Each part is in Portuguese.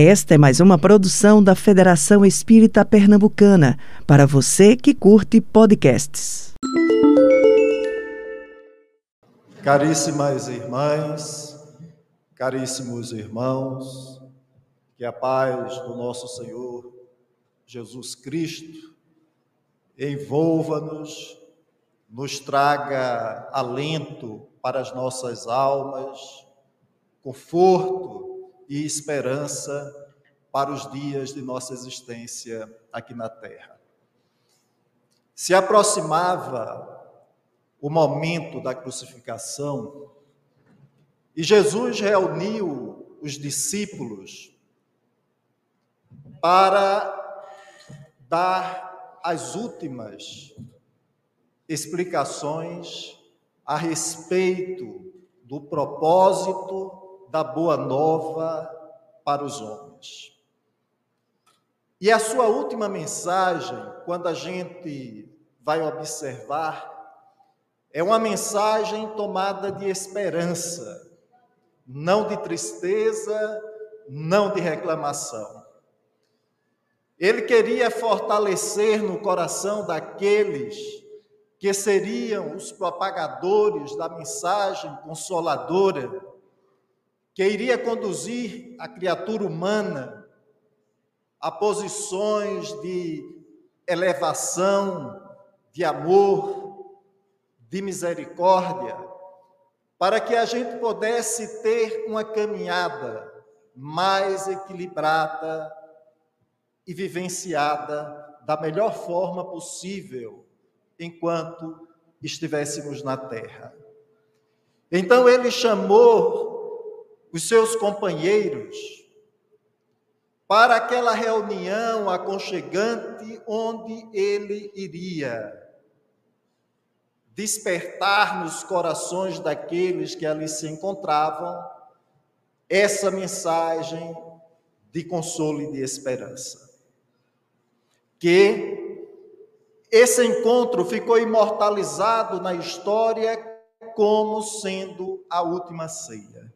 Esta é mais uma produção da Federação Espírita Pernambucana, para você que curte podcasts. Caríssimas irmãs, caríssimos irmãos, que a paz do nosso Senhor Jesus Cristo envolva-nos, nos traga alento para as nossas almas, conforto e esperança para os dias de nossa existência aqui na Terra. Se aproximava o momento da crucificação e Jesus reuniu os discípulos para dar as últimas explicações a respeito do propósito da boa nova para os homens. E a sua última mensagem, quando a gente vai observar, é uma mensagem tomada de esperança, não de tristeza, não de reclamação. Ele queria fortalecer no coração daqueles que seriam os propagadores da mensagem consoladora que iria conduzir a criatura humana a posições de elevação, de amor, de misericórdia, para que a gente pudesse ter uma caminhada mais equilibrada e vivenciada da melhor forma possível enquanto estivéssemos na terra. Então ele chamou os seus companheiros para aquela reunião aconchegante onde ele iria despertar nos corações daqueles que ali se encontravam essa mensagem de consolo e de esperança. Que esse encontro ficou imortalizado na história como sendo a última ceia.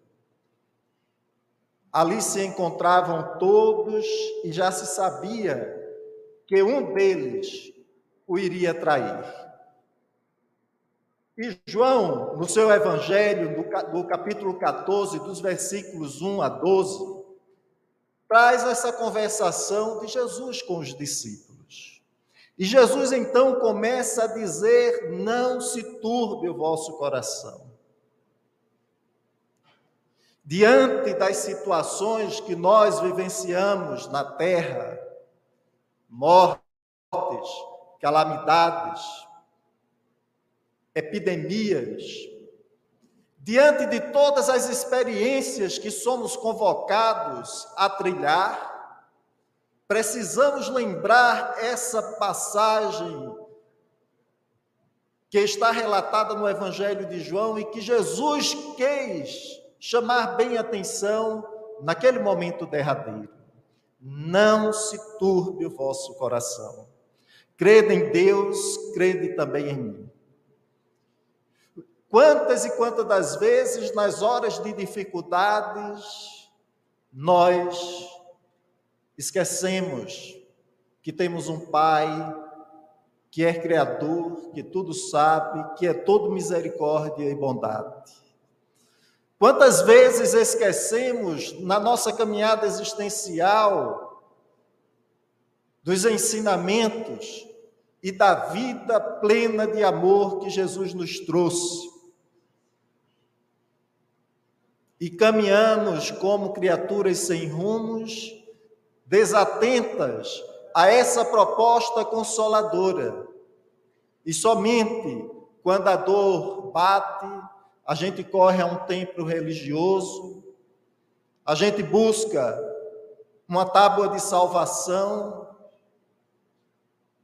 Ali se encontravam todos e já se sabia que um deles o iria trair. E João, no seu evangelho, no capítulo 14, dos versículos 1 a 12, traz essa conversação de Jesus com os discípulos. E Jesus então começa a dizer: Não se turbe o vosso coração. Diante das situações que nós vivenciamos na terra, mortes, calamidades, epidemias, diante de todas as experiências que somos convocados a trilhar, precisamos lembrar essa passagem que está relatada no Evangelho de João e que Jesus quis chamar bem atenção naquele momento derradeiro. Não se turbe o vosso coração. Crede em Deus, crede também em mim. Quantas e quantas das vezes, nas horas de dificuldades, nós esquecemos que temos um Pai que é Criador, que tudo sabe, que é todo misericórdia e bondade. Quantas vezes esquecemos na nossa caminhada existencial dos ensinamentos e da vida plena de amor que Jesus nos trouxe? E caminhamos como criaturas sem rumos, desatentas a essa proposta consoladora. E somente quando a dor bate, a gente corre a um templo religioso, a gente busca uma tábua de salvação,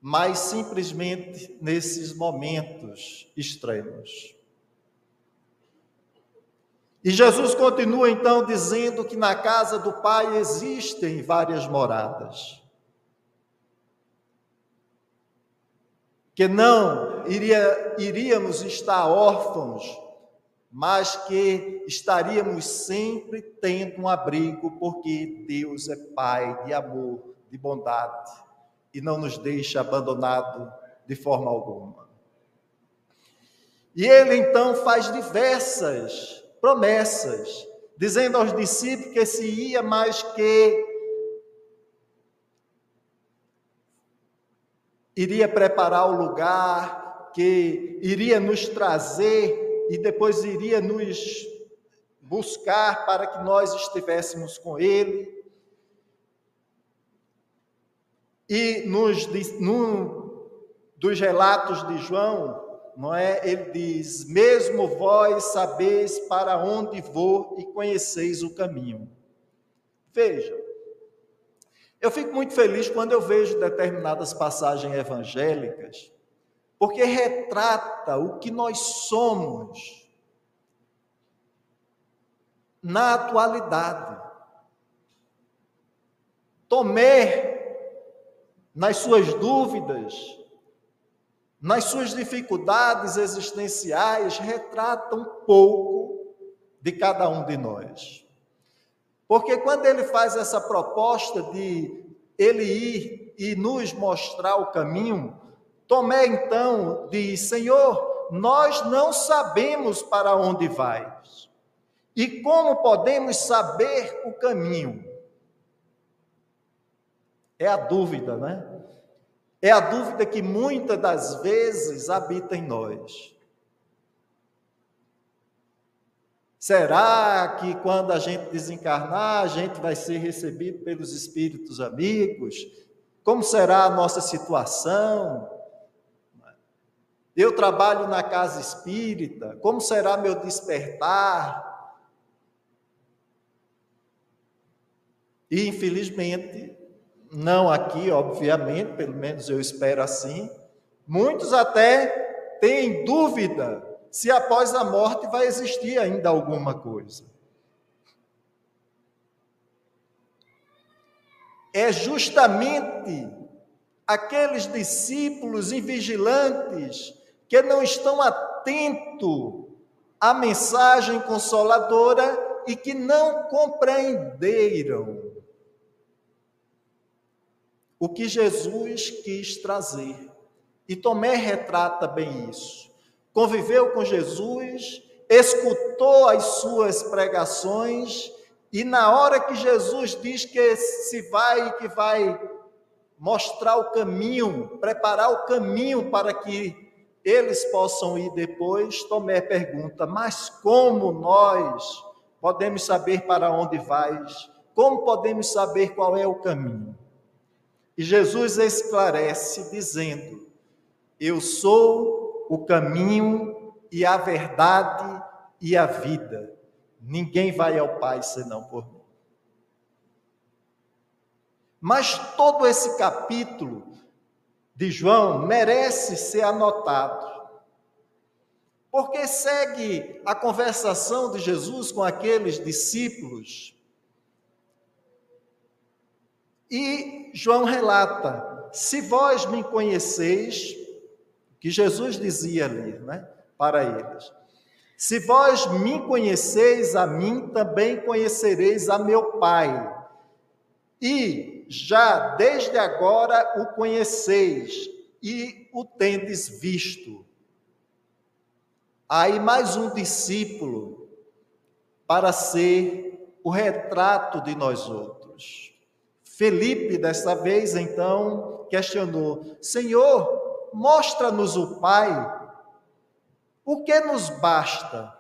mas simplesmente nesses momentos extremos. E Jesus continua então dizendo que na casa do Pai existem várias moradas. Que não iria, iríamos estar órfãos mas que estaríamos sempre tendo um abrigo, porque Deus é Pai de amor, de bondade e não nos deixa abandonado de forma alguma. E ele então faz diversas promessas, dizendo aos discípulos que se ia mais que iria preparar o lugar, que iria nos trazer e depois iria nos buscar para que nós estivéssemos com Ele. E nos, no, dos relatos de João, não é? Ele diz: Mesmo vós sabeis para onde vou e conheceis o caminho. Veja, eu fico muito feliz quando eu vejo determinadas passagens evangélicas, porque retrata o que nós somos na atualidade. Tomé, nas suas dúvidas, nas suas dificuldades existenciais, retrata um pouco de cada um de nós. Porque quando ele faz essa proposta de ele ir e nos mostrar o caminho, Tomé então diz: Senhor, nós não sabemos para onde vais. E como podemos saber o caminho? É a dúvida, né? É a dúvida que muitas das vezes habita em nós. Será que quando a gente desencarnar, a gente vai ser recebido pelos espíritos amigos? Como será a nossa situação? Eu trabalho na casa espírita, como será meu despertar? E infelizmente, não aqui, obviamente, pelo menos eu espero assim. Muitos até têm dúvida se após a morte vai existir ainda alguma coisa. É justamente aqueles discípulos invigilantes que não estão atentos à mensagem consoladora e que não compreenderam o que Jesus quis trazer. E Tomé retrata bem isso. Conviveu com Jesus, escutou as suas pregações, e na hora que Jesus diz que se vai, que vai mostrar o caminho, preparar o caminho para que eles possam ir depois, Tomé pergunta: Mas como nós podemos saber para onde vais? Como podemos saber qual é o caminho? E Jesus esclarece dizendo: Eu sou o caminho e a verdade e a vida. Ninguém vai ao Pai senão por mim. Mas todo esse capítulo de João merece ser anotado. Porque segue a conversação de Jesus com aqueles discípulos e João relata: se vós me conheceis, que Jesus dizia ali, né, para eles. Se vós me conheceis a mim, também conhecereis a meu Pai. E já desde agora o conheceis e o tendes visto. Aí mais um discípulo para ser o retrato de nós outros. Felipe, desta vez, então, questionou: Senhor, mostra-nos o Pai, o que nos basta?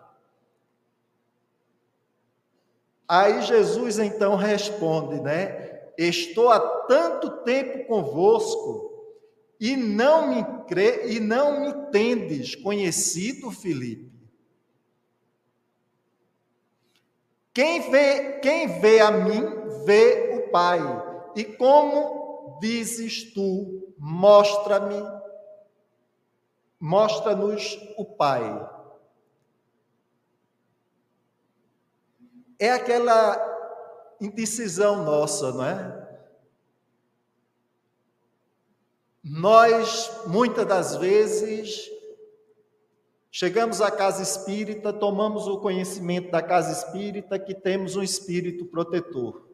Aí Jesus então responde, né? Estou há tanto tempo convosco e não me crê e não me tendes conhecido, Felipe. Quem vê, quem vê a mim, vê o Pai. E como dizes tu, mostra-me, mostra-nos o Pai. É aquela indecisão nossa, não é? Nós, muitas das vezes, Chegamos à casa espírita, tomamos o conhecimento da casa espírita que temos um espírito protetor,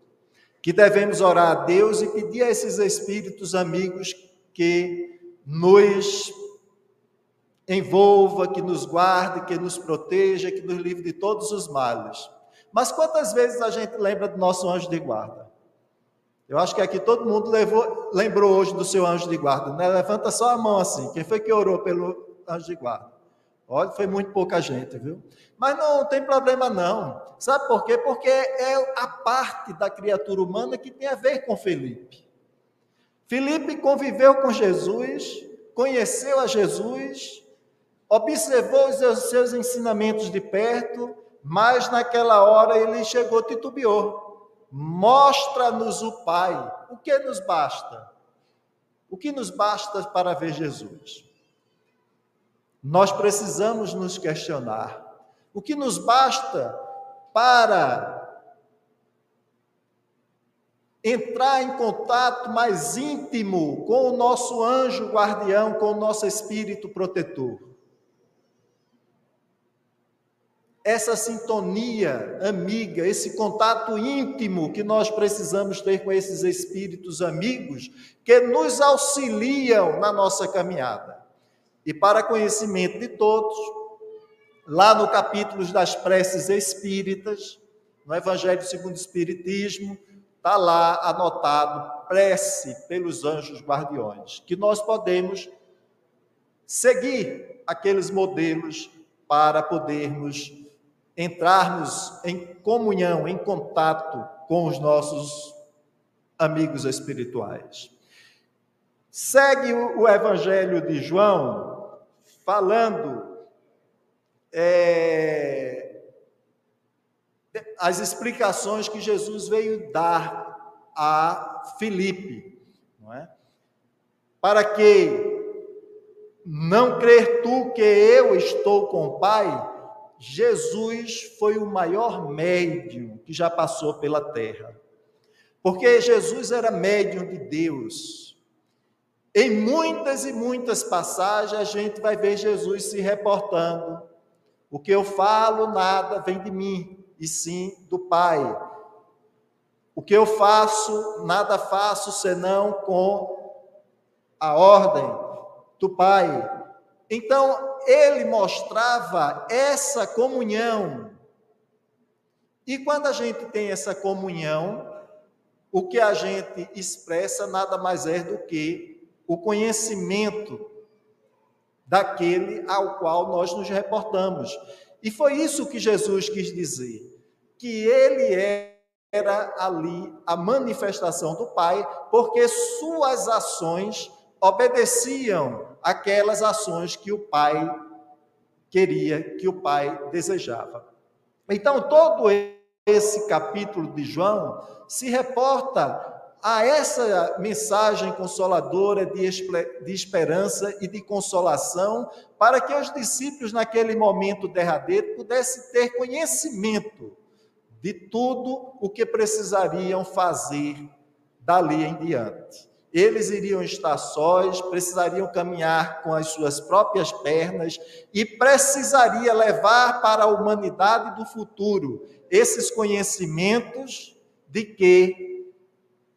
que devemos orar a Deus e pedir a esses espíritos amigos que nos envolva, que nos guarde, que nos proteja, que nos livre de todos os males. Mas quantas vezes a gente lembra do nosso anjo de guarda? Eu acho que aqui todo mundo levou, lembrou hoje do seu anjo de guarda. Né? Levanta só a mão assim. Quem foi que orou pelo anjo de guarda? Olha, foi muito pouca gente, viu? Mas não tem problema não. Sabe por quê? Porque é a parte da criatura humana que tem a ver com Felipe. Felipe conviveu com Jesus, conheceu a Jesus, observou os seus ensinamentos de perto, mas naquela hora ele chegou, titubeou. Mostra-nos o Pai. O que nos basta? O que nos basta para ver Jesus? Nós precisamos nos questionar. O que nos basta para entrar em contato mais íntimo com o nosso anjo guardião, com o nosso espírito protetor? Essa sintonia amiga, esse contato íntimo que nós precisamos ter com esses espíritos amigos que nos auxiliam na nossa caminhada. E para conhecimento de todos, lá no capítulo das preces espíritas, no Evangelho segundo o Espiritismo, está lá anotado prece pelos anjos guardiões, que nós podemos seguir aqueles modelos para podermos entrarmos em comunhão, em contato com os nossos amigos espirituais. Segue o Evangelho de João falando é, as explicações que Jesus veio dar a Filipe, é? Para que não crer tu que eu estou com o Pai, Jesus foi o maior médium que já passou pela terra. Porque Jesus era médium de Deus. Em muitas e muitas passagens a gente vai ver Jesus se reportando. O que eu falo nada vem de mim, e sim do Pai. O que eu faço, nada faço senão com a ordem do Pai. Então, ele mostrava essa comunhão. E quando a gente tem essa comunhão, o que a gente expressa nada mais é do que o conhecimento daquele ao qual nós nos reportamos. E foi isso que Jesus quis dizer, que ele era ali a manifestação do Pai, porque suas ações obedeciam aquelas ações que o pai queria, que o pai desejava. Então, todo esse capítulo de João se reporta a essa mensagem consoladora de, esperança e de consolação, para que os discípulos, naquele momento derradeiro, pudessem ter conhecimento de tudo o que precisariam fazer dali em diante eles iriam estar sós, precisariam caminhar com as suas próprias pernas e precisaria levar para a humanidade do futuro esses conhecimentos de que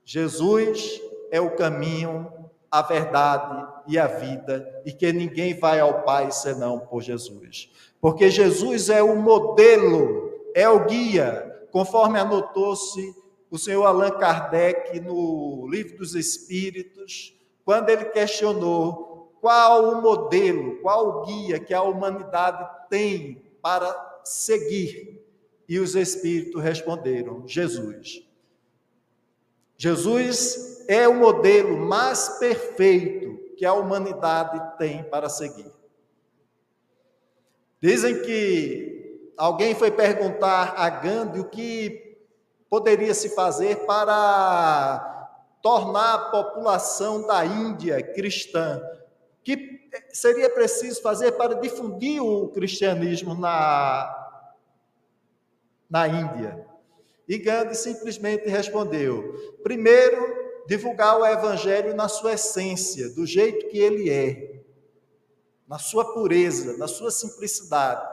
Jesus é o caminho, a verdade e a vida e que ninguém vai ao Pai senão por Jesus. Porque Jesus é o modelo, é o guia, conforme anotou-se o senhor Allan Kardec, no Livro dos Espíritos, quando ele questionou qual o modelo, qual o guia que a humanidade tem para seguir, e os Espíritos responderam: Jesus. Jesus é o modelo mais perfeito que a humanidade tem para seguir. Dizem que alguém foi perguntar a Gandhi o que poderia se fazer para tornar a população da Índia cristã? que seria preciso fazer para difundir o cristianismo na, na Índia? E Gandhi simplesmente respondeu: primeiro, divulgar o evangelho na sua essência, do jeito que ele é. na sua pureza, na sua simplicidade.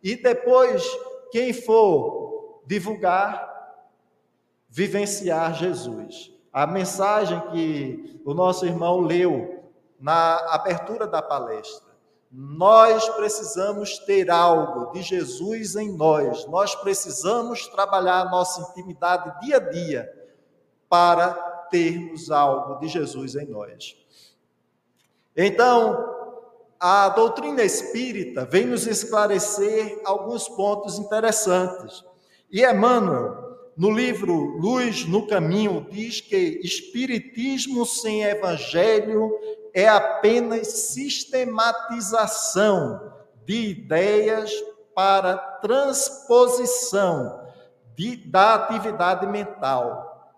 E depois, quem for divulgar, vivenciar Jesus. A mensagem que o nosso irmão leu na abertura da palestra. Nós precisamos ter algo de Jesus em nós, nós precisamos trabalhar a nossa intimidade dia a dia para termos algo de Jesus em nós. Então, a doutrina espírita vem nos esclarecer alguns pontos interessantes. E Emmanuel, no livro Luz no Caminho, diz que espiritismo sem evangelho é apenas sistematização de ideias para transposição de, da atividade mental,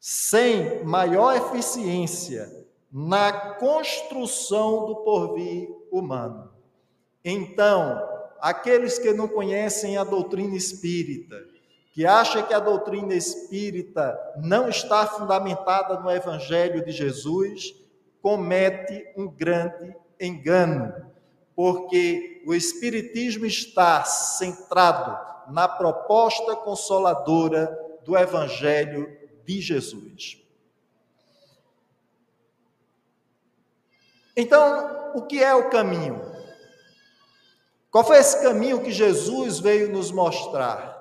sem maior eficiência na construção do porvir humano. Então, aqueles que não conhecem a doutrina espírita, que acham que a doutrina espírita não está fundamentada no Evangelho de Jesus, comete um grande engano, porque o Espiritismo está centrado na proposta consoladora do Evangelho de Jesus. Então, o que é o caminho? Qual foi esse caminho que Jesus veio nos mostrar?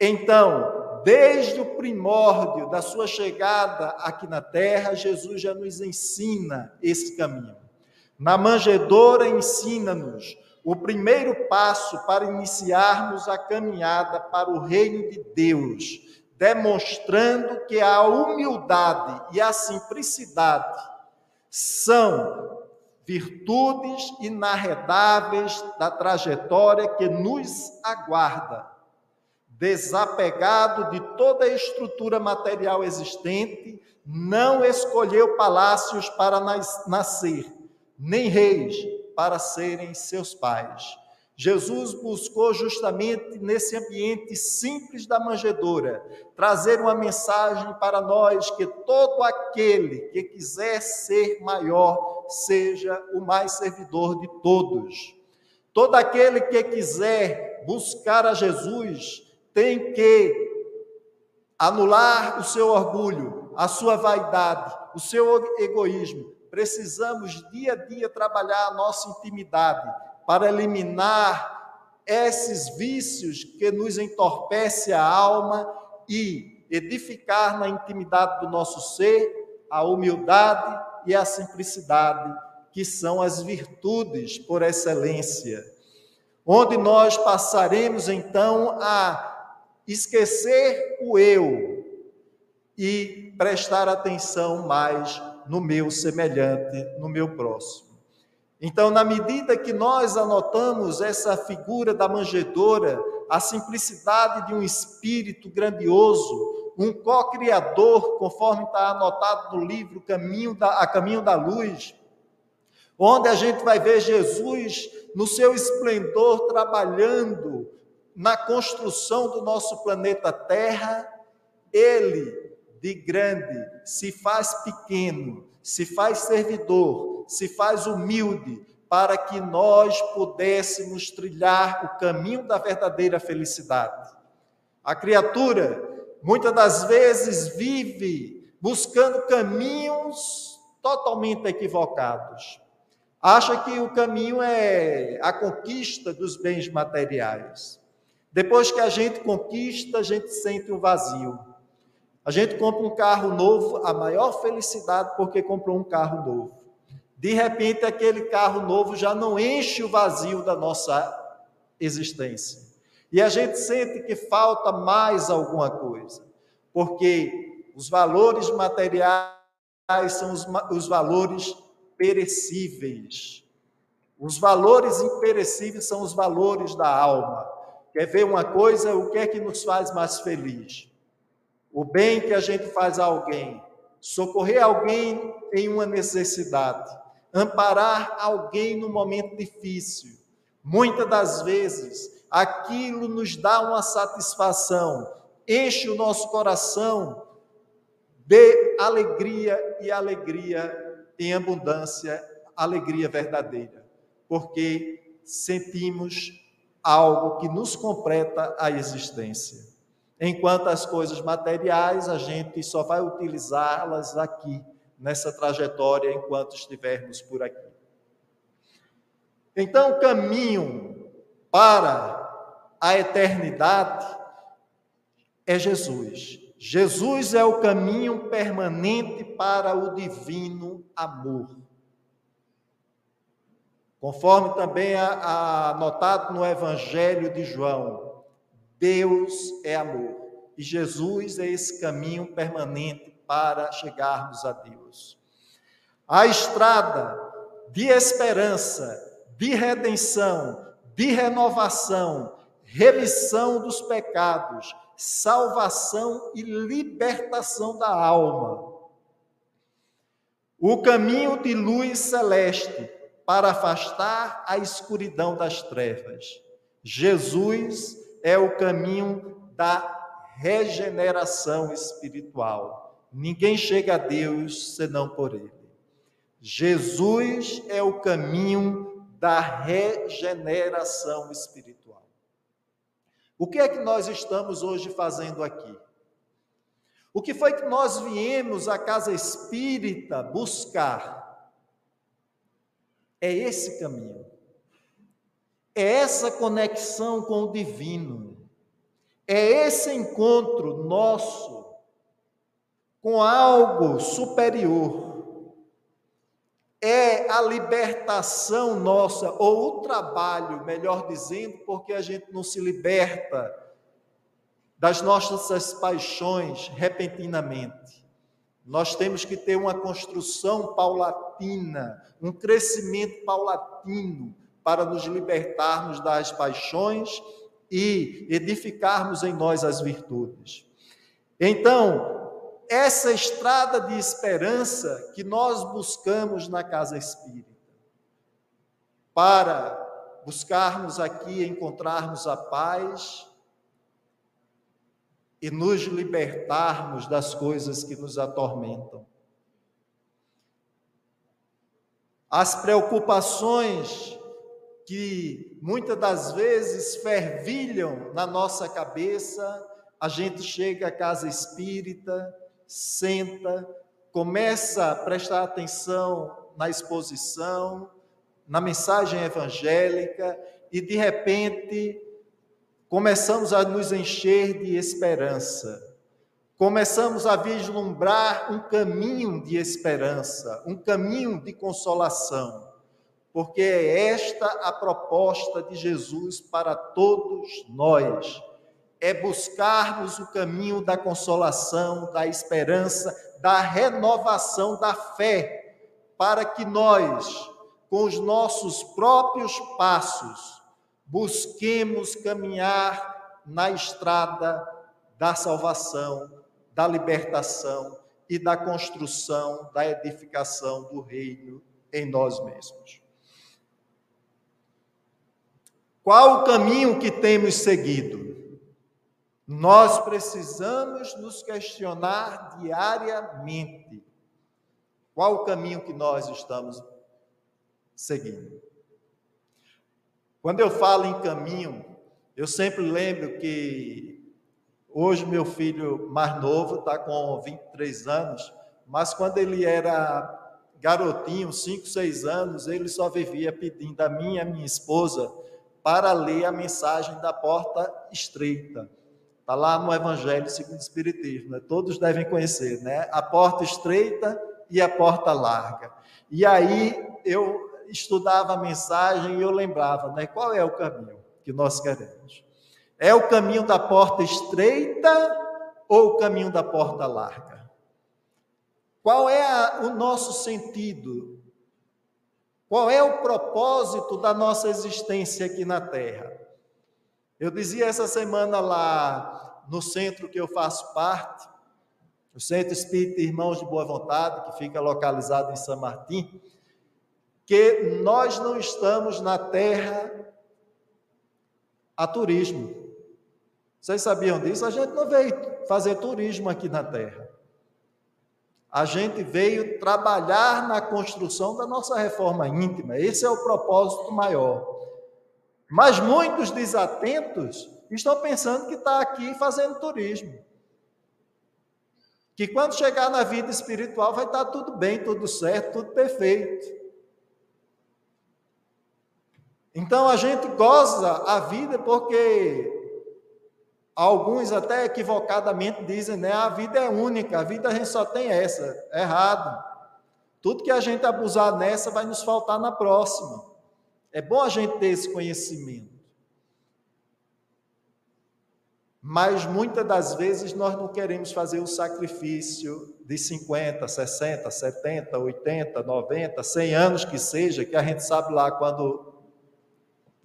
Então, Desde o primórdio da sua chegada aqui na terra, Jesus já nos ensina esse caminho. Na manjedoura, ensina-nos o primeiro passo para iniciarmos a caminhada para o reino de Deus, demonstrando que a humildade e a simplicidade são virtudes inarredáveis da trajetória que nos aguarda desapegado de toda a estrutura material existente, não escolheu palácios para nascer, nem reis para serem seus pais. Jesus buscou justamente nesse ambiente simples da manjedoura trazer uma mensagem para nós que todo aquele que quiser ser maior seja o mais servidor de todos. Todo aquele que quiser buscar a Jesus tem que anular o seu orgulho, a sua vaidade, o seu egoísmo. Precisamos dia a dia trabalhar a nossa intimidade para eliminar esses vícios que nos entorpecem a alma e edificar na intimidade do nosso ser a humildade e a simplicidade, que são as virtudes por excelência. Onde nós passaremos então a esquecer o eu e prestar atenção mais no meu semelhante, no meu próximo. Então, na medida que nós anotamos essa figura da manjedoura, a simplicidade de um espírito grandioso, um co-criador, conforme está anotado no livro Caminho da, A Caminho da Luz, onde a gente vai ver Jesus no seu esplendor trabalhando na construção do nosso planeta Terra, ele de grande se faz pequeno, se faz servidor, se faz humilde, para que nós pudéssemos trilhar o caminho da verdadeira felicidade. A criatura, muitas das vezes, vive buscando caminhos totalmente equivocados. Acha que o caminho é a conquista dos bens materiais. Depois que a gente conquista, a gente sente um vazio. A gente compra um carro novo, a maior felicidade porque comprou um carro novo. De repente, aquele carro novo já não enche o vazio da nossa existência. E a gente sente que falta mais alguma coisa, porque os valores materiais são os, os valores perecíveis. Os valores imperecíveis são os valores da alma. Quer ver uma coisa? O que é que nos faz mais feliz? O bem que a gente faz a alguém, socorrer alguém em uma necessidade, amparar alguém no momento difícil. Muitas das vezes, aquilo nos dá uma satisfação, enche o nosso coração de alegria e alegria em abundância alegria verdadeira, porque sentimos algo que nos completa a existência. Enquanto as coisas materiais, a gente só vai utilizá-las aqui, nessa trajetória, enquanto estivermos por aqui. Então, o caminho para a eternidade é Jesus. Jesus é o caminho permanente para o divino amor. Conforme também anotado no Evangelho de João, Deus é amor e Jesus é esse caminho permanente para chegarmos a Deus. A estrada de esperança, de redenção, de renovação, remissão dos pecados, salvação e libertação da alma. O caminho de luz celeste para afastar a escuridão das trevas. Jesus é o caminho da regeneração espiritual. Ninguém chega a Deus senão por Ele. Jesus é o caminho da regeneração espiritual. O que é que nós estamos hoje fazendo aqui? O que foi que nós viemos à casa espírita buscar? É esse caminho. É essa conexão com o divino. É esse encontro nosso com algo superior é a libertação nossa, ou o trabalho, melhor dizendo, porque a gente não se liberta das nossas paixões repentinamente. Nós temos que ter uma construção paulatina, um crescimento paulatino para nos libertarmos das paixões e edificarmos em nós as virtudes. Então, essa estrada de esperança que nós buscamos na casa espírita, para buscarmos aqui encontrarmos a paz e nos libertarmos das coisas que nos atormentam. As preocupações que muitas das vezes fervilham na nossa cabeça, a gente chega à casa espírita, senta, começa a prestar atenção na exposição, na mensagem evangélica e de repente começamos a nos encher de esperança. Começamos a vislumbrar um caminho de esperança, um caminho de consolação, porque é esta a proposta de Jesus para todos nós é buscarmos o caminho da consolação, da esperança, da renovação da fé, para que nós, com os nossos próprios passos, busquemos caminhar na estrada da salvação, da libertação e da construção, da edificação do reino em nós mesmos. Qual o caminho que temos seguido? Nós precisamos nos questionar diariamente qual o caminho que nós estamos seguindo. Quando eu falo em caminho, eu sempre lembro que hoje meu filho mais novo está com 23 anos, mas quando ele era garotinho, 5, 6 anos, ele só vivia pedindo a mim e a minha esposa para ler a mensagem da porta estreita. Está lá no Evangelho segundo o Espiritismo, né? todos devem conhecer, né? A porta estreita e a porta larga. E aí eu estudava a mensagem e eu lembrava, né? Qual é o caminho que nós queremos? É o caminho da porta estreita ou o caminho da porta larga? Qual é a, o nosso sentido? Qual é o propósito da nossa existência aqui na Terra? Eu dizia essa semana lá no centro que eu faço parte, o Centro Espírita Irmãos de Boa Vontade, que fica localizado em São Martim, que nós não estamos na terra a turismo. Vocês sabiam disso? A gente não veio fazer turismo aqui na terra. a gente veio trabalhar na construção da nossa reforma íntima. Esse é o propósito maior. Mas muitos desatentos estão pensando que está aqui fazendo turismo. Que quando chegar na vida espiritual vai estar tudo bem, tudo certo, tudo perfeito. Então a gente goza a vida porque alguns até equivocadamente dizem, né, a vida é única, a vida a gente só tem essa. Errado. Tudo que a gente abusar nessa vai nos faltar na próxima. É bom a gente ter esse conhecimento. Mas muitas das vezes nós não queremos fazer o sacrifício de 50, 60, 70, 80, 90, 100 anos que seja, que a gente sabe lá quando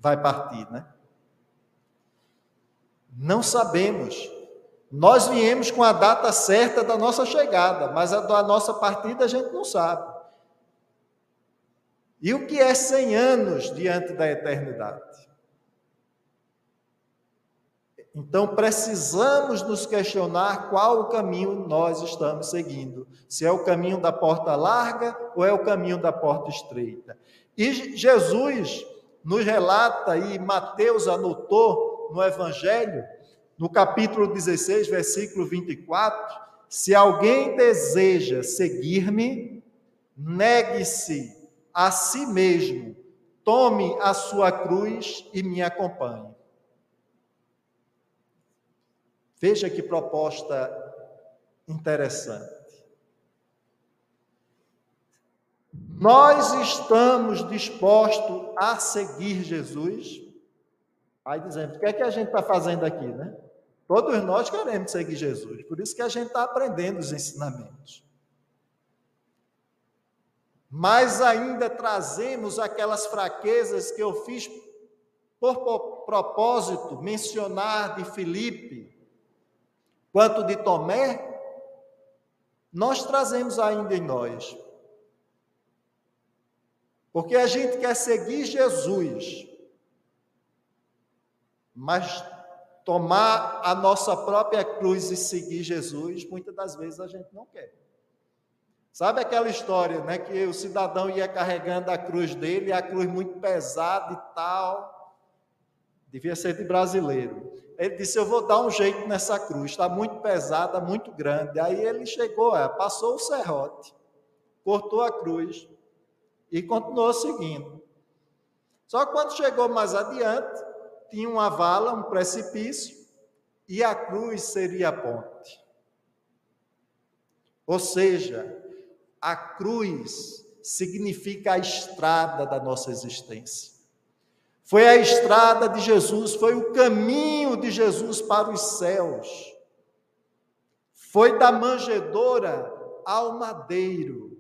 vai partir, né? Não sabemos. Nós viemos com a data certa da nossa chegada, mas a da nossa partida a gente não sabe. E o que é 100 anos diante da eternidade? Então precisamos nos questionar qual o caminho nós estamos seguindo. Se é o caminho da porta larga ou é o caminho da porta estreita. E Jesus nos relata, e Mateus anotou no Evangelho, no capítulo 16, versículo 24: Se alguém deseja seguir-me, negue-se a si mesmo, tome a sua cruz e me acompanhe. Veja que proposta interessante. Nós estamos dispostos a seguir Jesus? Aí dizendo, o que é que a gente está fazendo aqui, né? Todos nós queremos seguir Jesus, por isso que a gente está aprendendo os ensinamentos. Mas ainda trazemos aquelas fraquezas que eu fiz por propósito mencionar de Filipe, quanto de Tomé, nós trazemos ainda em nós. Porque a gente quer seguir Jesus, mas tomar a nossa própria cruz e seguir Jesus, muitas das vezes a gente não quer. Sabe aquela história, né, que o cidadão ia carregando a cruz dele, a cruz muito pesada e tal, devia ser de brasileiro. Ele disse: Eu vou dar um jeito nessa cruz, está muito pesada, muito grande. Aí ele chegou, é, passou o serrote, cortou a cruz e continuou seguindo. Só que quando chegou mais adiante, tinha uma vala, um precipício, e a cruz seria a ponte. Ou seja, a cruz significa a estrada da nossa existência. Foi a estrada de Jesus, foi o caminho de Jesus para os céus. Foi da manjedoura ao madeiro,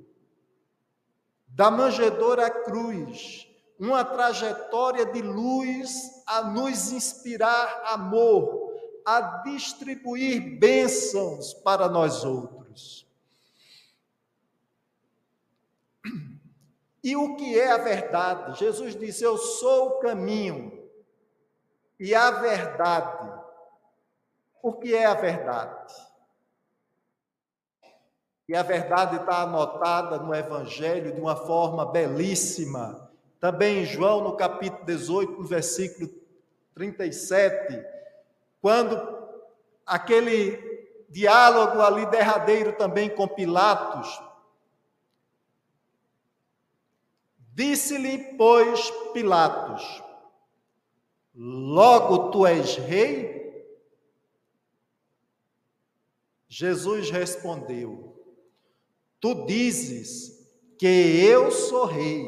da manjedoura à cruz, uma trajetória de luz a nos inspirar amor, a distribuir bênçãos para nós outros. E o que é a verdade? Jesus disse: Eu sou o caminho e a verdade. O que é a verdade? E a verdade está anotada no Evangelho de uma forma belíssima. Também em João, no capítulo 18, no versículo 37, quando aquele diálogo ali derradeiro também com Pilatos, Disse-lhe, pois, Pilatos: Logo tu és rei? Jesus respondeu: Tu dizes que eu sou rei.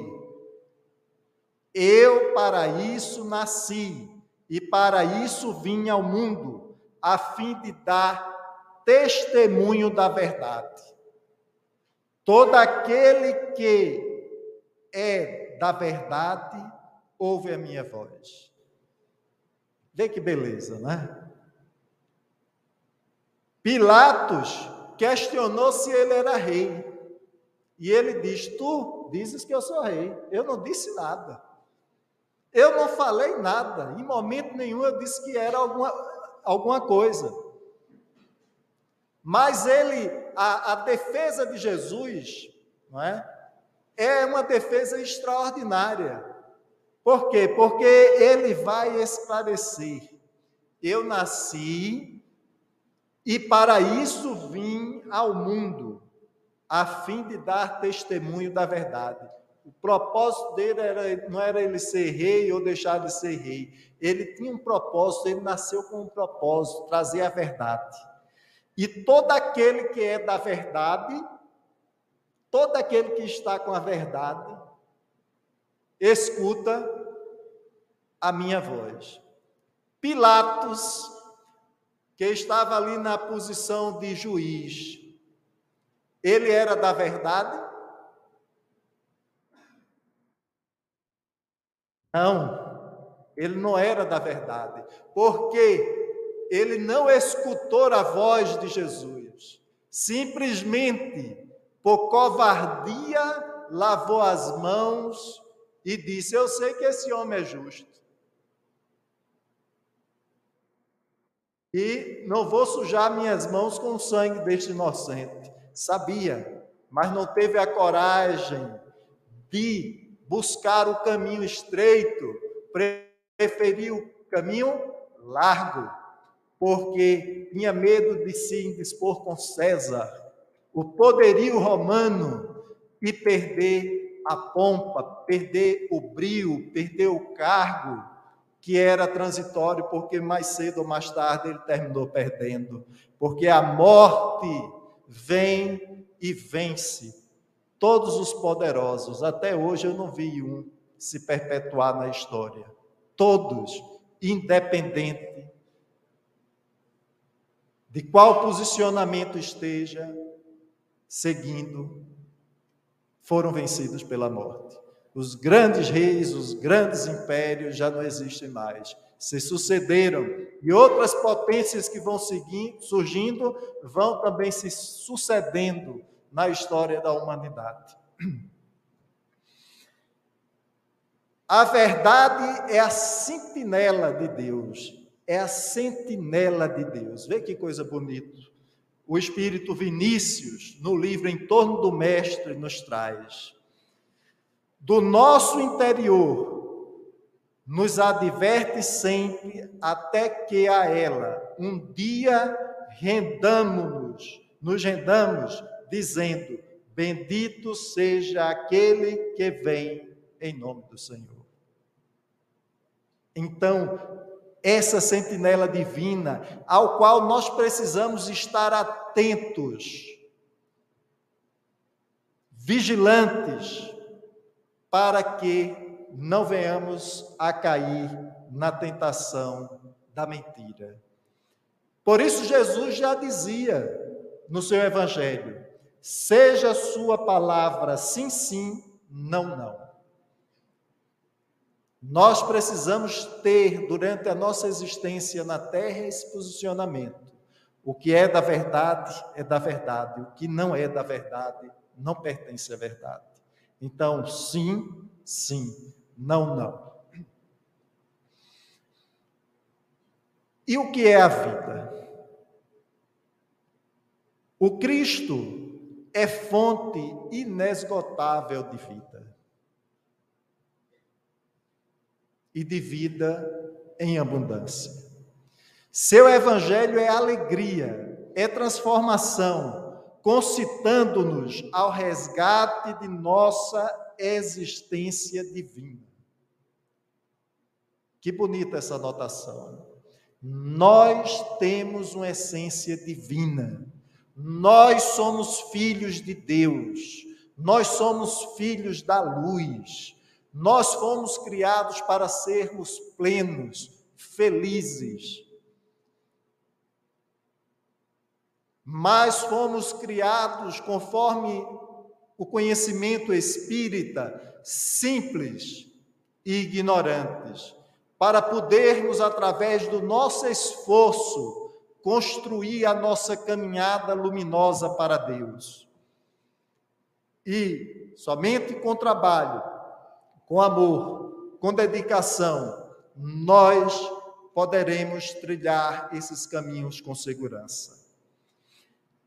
Eu para isso nasci e para isso vim ao mundo, a fim de dar testemunho da verdade. Todo aquele que é da verdade, ouve a minha voz. Vê que beleza, né? Pilatos questionou se ele era rei. E ele diz: Tu dizes que eu sou rei. Eu não disse nada. Eu não falei nada. Em momento nenhum eu disse que era alguma, alguma coisa. Mas ele a, a defesa de Jesus, não é? É uma defesa extraordinária. Por quê? Porque ele vai esclarecer. Eu nasci e para isso vim ao mundo, a fim de dar testemunho da verdade. O propósito dele era, não era ele ser rei ou deixar de ser rei. Ele tinha um propósito, ele nasceu com um propósito, trazer a verdade. E todo aquele que é da verdade, todo aquele que está com a verdade, escuta a minha voz. Pilatos, que estava ali na posição de juiz, ele era da verdade? Não, ele não era da verdade, porque ele não escutou a voz de Jesus, simplesmente por covardia lavou as mãos e disse: Eu sei que esse homem é justo. E não vou sujar minhas mãos com o sangue deste inocente. Sabia, mas não teve tinha de buscar o caminho estreito, preferiu o caminho largo, porque tinha medo de se indispor com César, o poderio romano, e perder a pompa, perder o brio, perder o cargo, que era transitório, porque mais cedo ou mais tarde ele terminou perdendo, porque a morte vem e vence todos os poderosos. Até hoje eu não vi um se perpetuar na história. Todos, independente de qual posicionamento esteja seguindo, foram vencidos pela morte. Os grandes reis, os grandes impérios já não existem mais. Se sucederam e outras potências que vão seguindo, surgindo vão também se sucedendo na história da humanidade. A verdade é a sentinela de Deus, é a sentinela de Deus. Vê que coisa bonita. O Espírito Vinícius, no livro Em torno do Mestre, nos traz. Do nosso interior, nos adverte sempre, até que a ela um dia rendamos-nos, nos rendamos dizendo: Bendito seja aquele que vem em nome do Senhor. Então, essa sentinela divina, ao qual nós precisamos estar atentos, vigilantes, para que não venhamos a cair na tentação da mentira. Por isso, Jesus já dizia no seu Evangelho: Seja a sua palavra sim, sim, não, não. Nós precisamos ter, durante a nossa existência na Terra, esse posicionamento. O que é da verdade é da verdade, o que não é da verdade não pertence à verdade. Então, sim, sim, não, não. E o que é a vida? O Cristo é fonte inesgotável de vida. E de vida em abundância. Seu evangelho é alegria, é transformação, concitando-nos ao resgate de nossa existência divina. Que bonita essa anotação. Nós temos uma essência divina nós somos filhos de Deus, nós somos filhos da luz, nós fomos criados para sermos plenos, felizes. Mas fomos criados conforme o conhecimento espírita, simples e ignorantes, para podermos, através do nosso esforço, construir a nossa caminhada luminosa para Deus. E somente com trabalho, com amor, com dedicação, nós poderemos trilhar esses caminhos com segurança.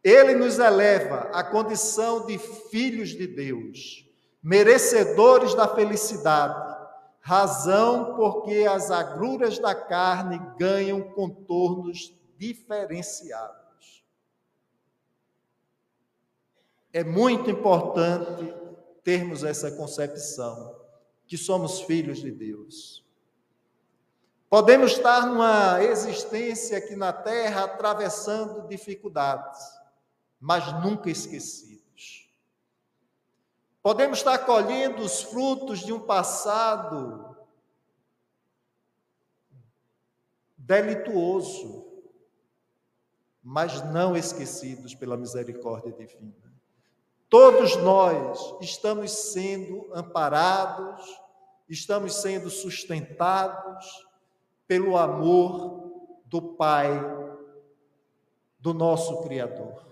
Ele nos eleva à condição de filhos de Deus, merecedores da felicidade, razão porque as agruras da carne ganham contornos diferenciados. É muito importante termos essa concepção que somos filhos de Deus. Podemos estar numa existência aqui na terra atravessando dificuldades, mas nunca esquecidos. Podemos estar colhendo os frutos de um passado delituoso, mas não esquecidos pela misericórdia divina. Todos nós estamos sendo amparados, estamos sendo sustentados pelo amor do Pai, do nosso Criador.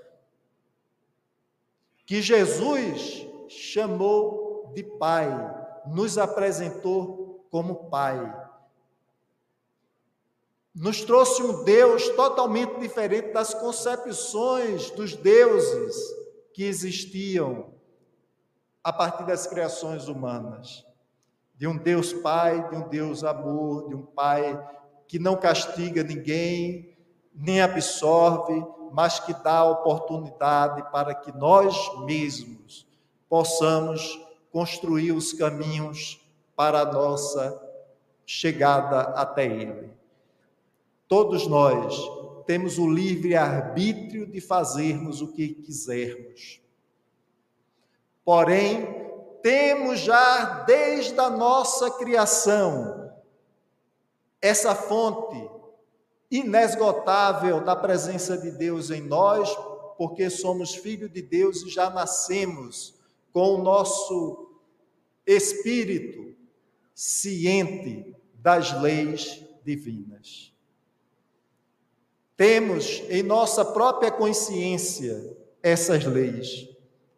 Que Jesus chamou de Pai, nos apresentou como Pai. Nos trouxe um Deus totalmente diferente das concepções dos deuses que existiam a partir das criações humanas de um Deus Pai, de um Deus amor, de um Pai que não castiga ninguém, nem absorve, mas que dá oportunidade para que nós mesmos possamos construir os caminhos para a nossa chegada até Ele. Todos nós temos o livre arbítrio de fazermos o que quisermos. Porém, temos já desde a nossa criação essa fonte inesgotável da presença de Deus em nós, porque somos filhos de Deus e já nascemos com o nosso espírito ciente das leis divinas. Temos em nossa própria consciência essas leis,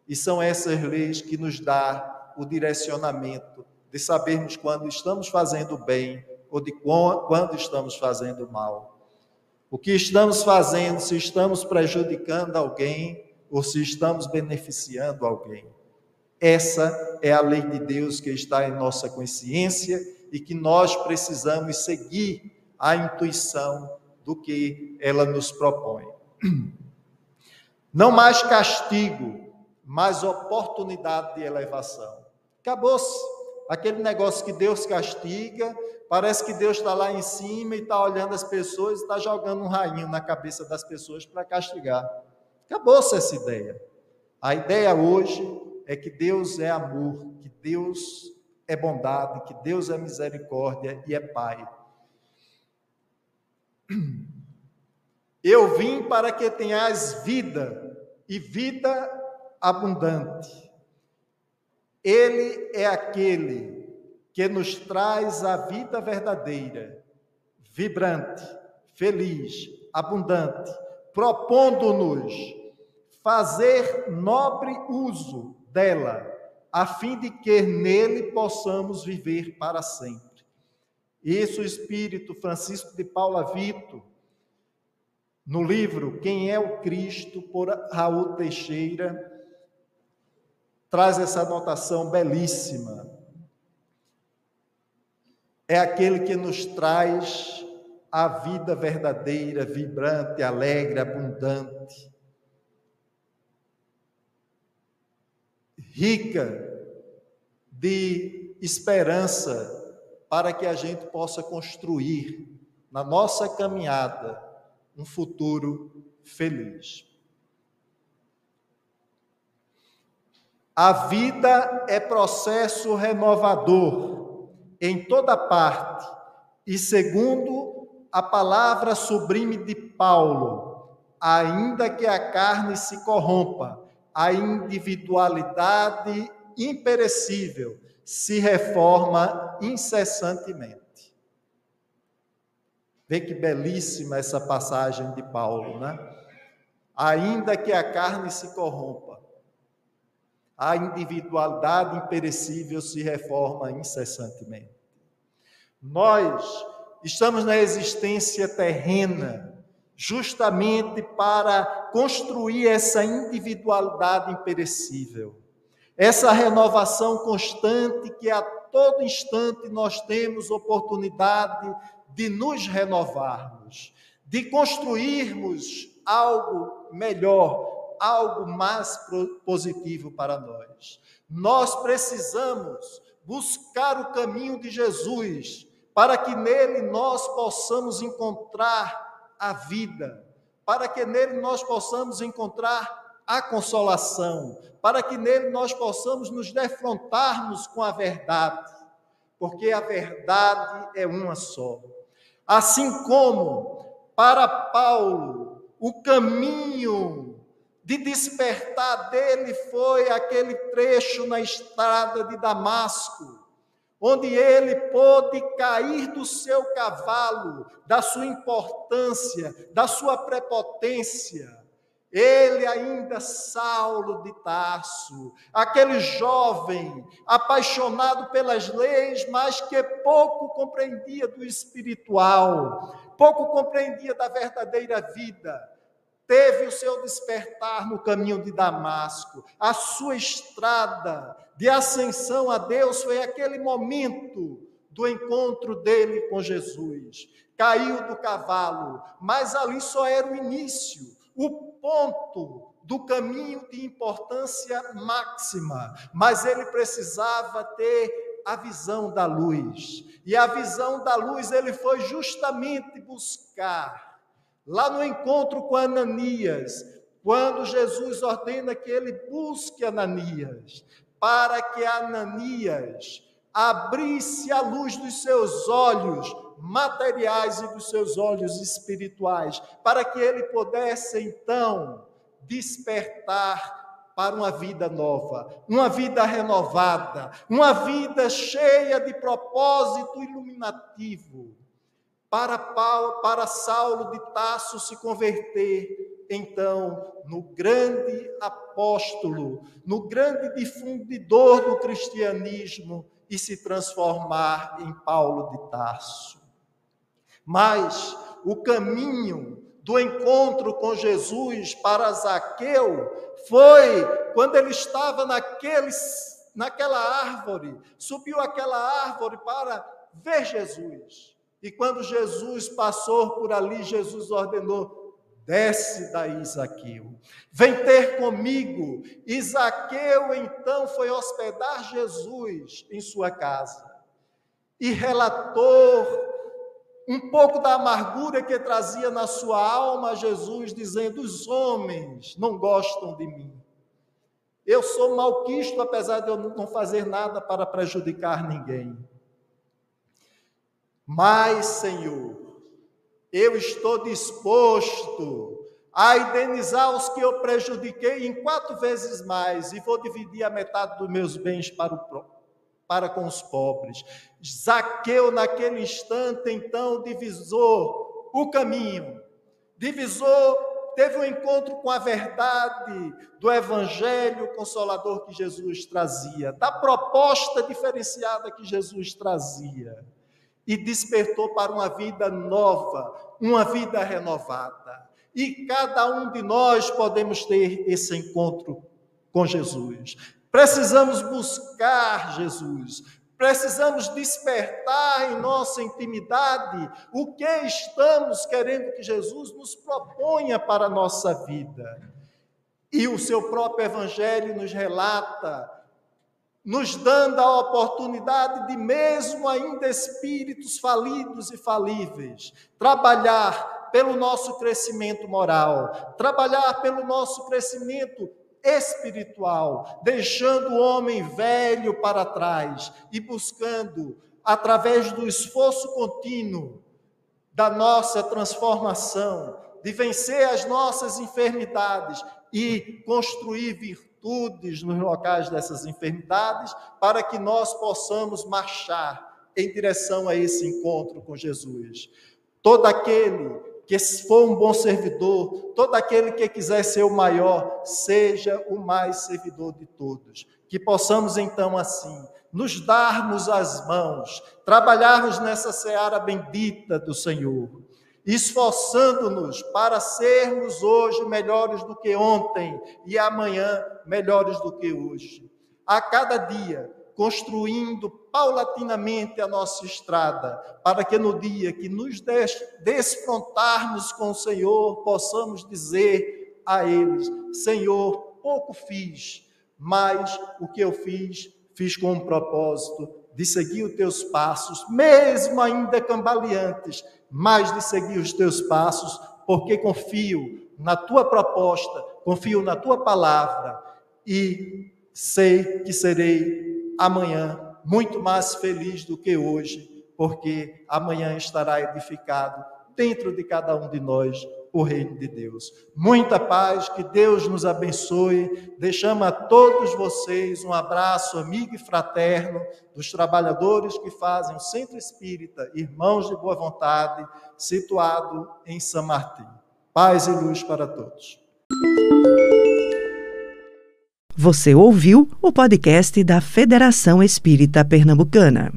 e são essas leis que nos dá o direcionamento de sabermos quando estamos fazendo bem ou de quando estamos fazendo mal. O que estamos fazendo, se estamos prejudicando alguém ou se estamos beneficiando alguém. Essa é a lei de Deus que está em nossa consciência e que nós precisamos seguir a intuição do que ela nos propõe. Não mais castigo, mas oportunidade de elevação. Acabou-se. Aquele negócio que Deus castiga, parece que Deus está lá em cima e está olhando as pessoas e está jogando um rainho na cabeça das pessoas para castigar. Acabou-se essa ideia. A ideia hoje é que Deus é amor, que Deus é bondade, que Deus é misericórdia e é Pai. Eu vim para que tenhas vida e vida abundante. Ele é aquele que nos traz a vida verdadeira, vibrante, feliz, abundante, propondo-nos fazer nobre uso dela, a fim de que nele possamos viver para sempre. Isso o Espírito Francisco de Paula Vito, no livro Quem é o Cristo, por Raul Teixeira, traz essa anotação belíssima. É aquele que nos traz a vida verdadeira, vibrante, alegre, abundante, rica de esperança para que a gente possa construir na nossa caminhada um futuro feliz. A vida é processo renovador em toda parte, e segundo a palavra sublime de Paulo, ainda que a carne se corrompa, a individualidade imperecível se reforma incessantemente. Vê que belíssima essa passagem de Paulo, né? Ainda que a carne se corrompa, a individualidade imperecível se reforma incessantemente. Nós estamos na existência terrena justamente para construir essa individualidade imperecível, essa renovação constante que a todo instante nós temos oportunidade de nos renovarmos, de construirmos algo melhor, algo mais positivo para nós. Nós precisamos buscar o caminho de Jesus, para que nele nós possamos encontrar a vida, para que nele nós possamos encontrar a consolação, para que nele nós possamos nos defrontarmos com a verdade, porque a verdade é uma só. Assim como para Paulo o caminho de despertar dele foi aquele trecho na estrada de Damasco, onde ele pôde cair do seu cavalo, da sua importância, da sua prepotência. Ele ainda Saulo de Tarso, aquele jovem apaixonado pelas leis, mas que pouco compreendia do espiritual, pouco compreendia da verdadeira vida teve o seu despertar no caminho de Damasco. A sua estrada de ascensão a Deus foi aquele momento do encontro dele com Jesus. Caiu do cavalo, mas ali só era o início, o ponto do caminho de importância máxima, mas ele precisava ter a visão da luz. E a visão da luz ele foi justamente buscar Lá no encontro com Ananias, quando Jesus ordena que ele busque Ananias, para que Ananias abrisse a luz dos seus olhos materiais e dos seus olhos espirituais, para que ele pudesse então despertar para uma vida nova, uma vida renovada, uma vida cheia de propósito iluminativo para, Paulo, para Saulo de Tasso se converter, então, no grande apóstolo, no grande difundidor do cristianismo e se transformar em Paulo de Tarso. Mas o caminho do encontro com Jesus para Zaqueu foi quando ele estava naquele, naquela árvore, subiu aquela árvore para ver Jesus. E quando Jesus passou por ali, Jesus ordenou: desce daí, Isaqueu, vem ter comigo. Isaqueu então foi hospedar Jesus em sua casa e relatou um pouco da amargura que trazia na sua alma Jesus, dizendo: Os homens não gostam de mim. Eu sou malquisto, apesar de eu não fazer nada para prejudicar ninguém. Mas, Senhor, eu estou disposto a indenizar os que eu prejudiquei em quatro vezes mais e vou dividir a metade dos meus bens para, o, para com os pobres. Zaqueu, naquele instante, então, divisou o caminho, divisou, teve um encontro com a verdade do evangelho consolador que Jesus trazia, da proposta diferenciada que Jesus trazia e despertou para uma vida nova, uma vida renovada. E cada um de nós podemos ter esse encontro com Jesus. Precisamos buscar Jesus, precisamos despertar em nossa intimidade o que estamos querendo que Jesus nos proponha para a nossa vida. E o seu próprio Evangelho nos relata nos dando a oportunidade de, mesmo ainda espíritos falidos e falíveis, trabalhar pelo nosso crescimento moral, trabalhar pelo nosso crescimento espiritual, deixando o homem velho para trás e buscando, através do esforço contínuo da nossa transformação, de vencer as nossas enfermidades e construir virtude virtudes nos locais dessas enfermidades, para que nós possamos marchar em direção a esse encontro com Jesus. Todo aquele que for um bom servidor, todo aquele que quiser ser o maior, seja o mais servidor de todos. Que possamos então assim nos darmos as mãos, trabalharmos nessa seara bendita do Senhor esforçando-nos para sermos hoje melhores do que ontem e amanhã melhores do que hoje. A cada dia, construindo paulatinamente a nossa estrada, para que no dia que nos desfrontarmos com o Senhor, possamos dizer a eles: Senhor, pouco fiz, mas o que eu fiz, fiz com um propósito de seguir os teus passos, mesmo ainda cambaleantes, mas de seguir os teus passos, porque confio na tua proposta, confio na tua palavra e sei que serei amanhã muito mais feliz do que hoje, porque amanhã estará edificado dentro de cada um de nós o reino de Deus. Muita paz, que Deus nos abençoe. Deixamos a todos vocês um abraço amigo e fraterno dos trabalhadores que fazem o Centro Espírita Irmãos de Boa Vontade, situado em São Martim. Paz e luz para todos. Você ouviu o podcast da Federação Espírita Pernambucana.